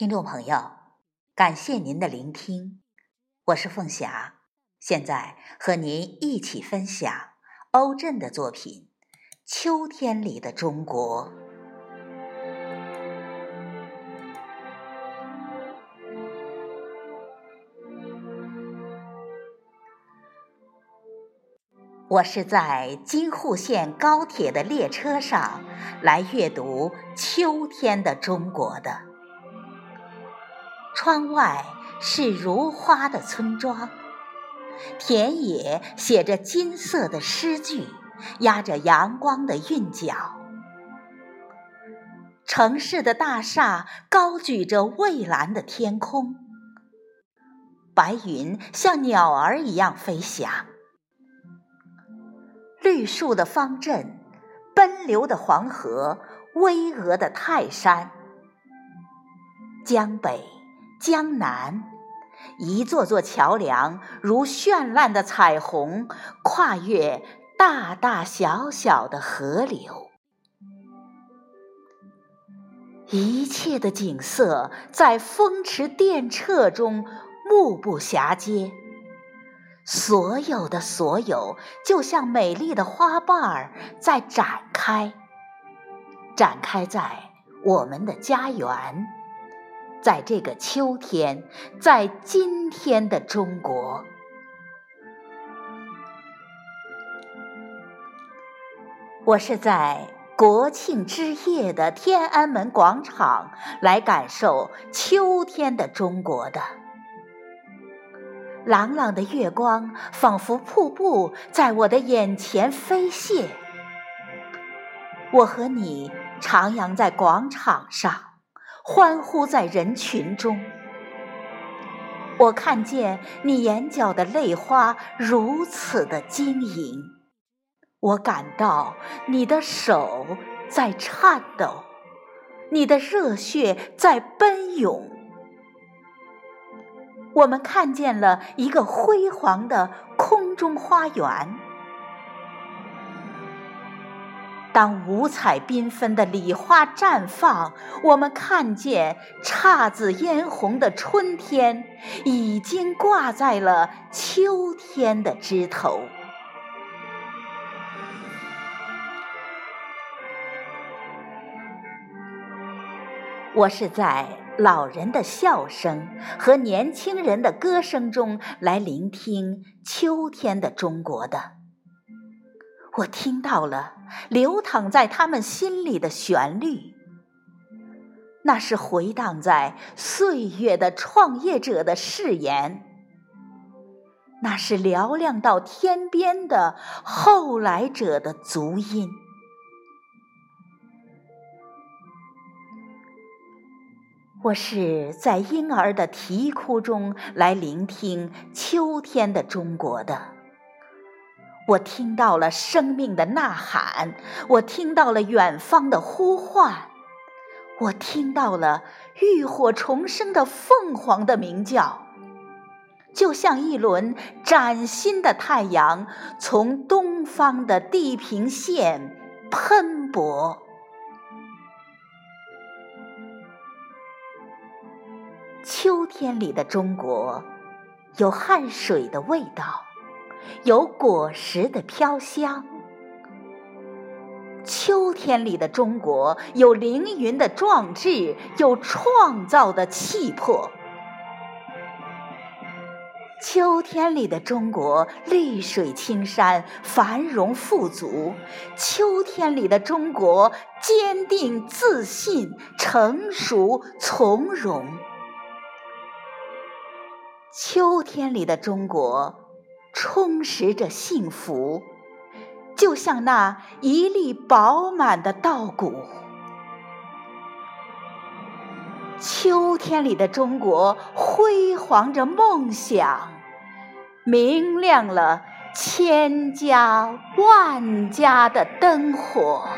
听众朋友，感谢您的聆听，我是凤霞，现在和您一起分享欧震的作品《秋天里的中国》。我是在京沪线高铁的列车上来阅读《秋天的中国》的。窗外是如花的村庄，田野写着金色的诗句，压着阳光的韵脚。城市的大厦高举着蔚蓝的天空，白云像鸟儿一样飞翔。绿树的方阵，奔流的黄河，巍峨的泰山，江北。江南，一座座桥梁如绚烂的彩虹，跨越大大小小的河流。一切的景色在风驰电掣中目不暇接，所有的所有，就像美丽的花瓣儿在展开，展开在我们的家园。在这个秋天，在今天的中国，我是在国庆之夜的天安门广场来感受秋天的中国的。朗朗的月光仿佛瀑布在我的眼前飞泻，我和你徜徉在广场上。欢呼在人群中，我看见你眼角的泪花如此的晶莹，我感到你的手在颤抖，你的热血在奔涌。我们看见了一个辉煌的空中花园。当五彩缤纷的礼花绽放，我们看见姹紫嫣红的春天已经挂在了秋天的枝头。我是在老人的笑声和年轻人的歌声中来聆听秋天的中国的。我听到了流淌在他们心里的旋律，那是回荡在岁月的创业者的誓言，那是嘹亮到天边的后来者的足音。我是在婴儿的啼哭中来聆听秋天的中国的。我听到了生命的呐喊，我听到了远方的呼唤，我听到了浴火重生的凤凰的鸣叫，就像一轮崭新的太阳从东方的地平线喷薄。秋天里的中国，有汗水的味道。有果实的飘香，秋天里的中国有凌云的壮志，有创造的气魄。秋天里的中国绿水青山，繁荣富足；秋天里的中国坚定自信，成熟从容。秋天里的中国。充实着幸福，就像那一粒饱满的稻谷。秋天里的中国辉煌着梦想，明亮了千家万家的灯火。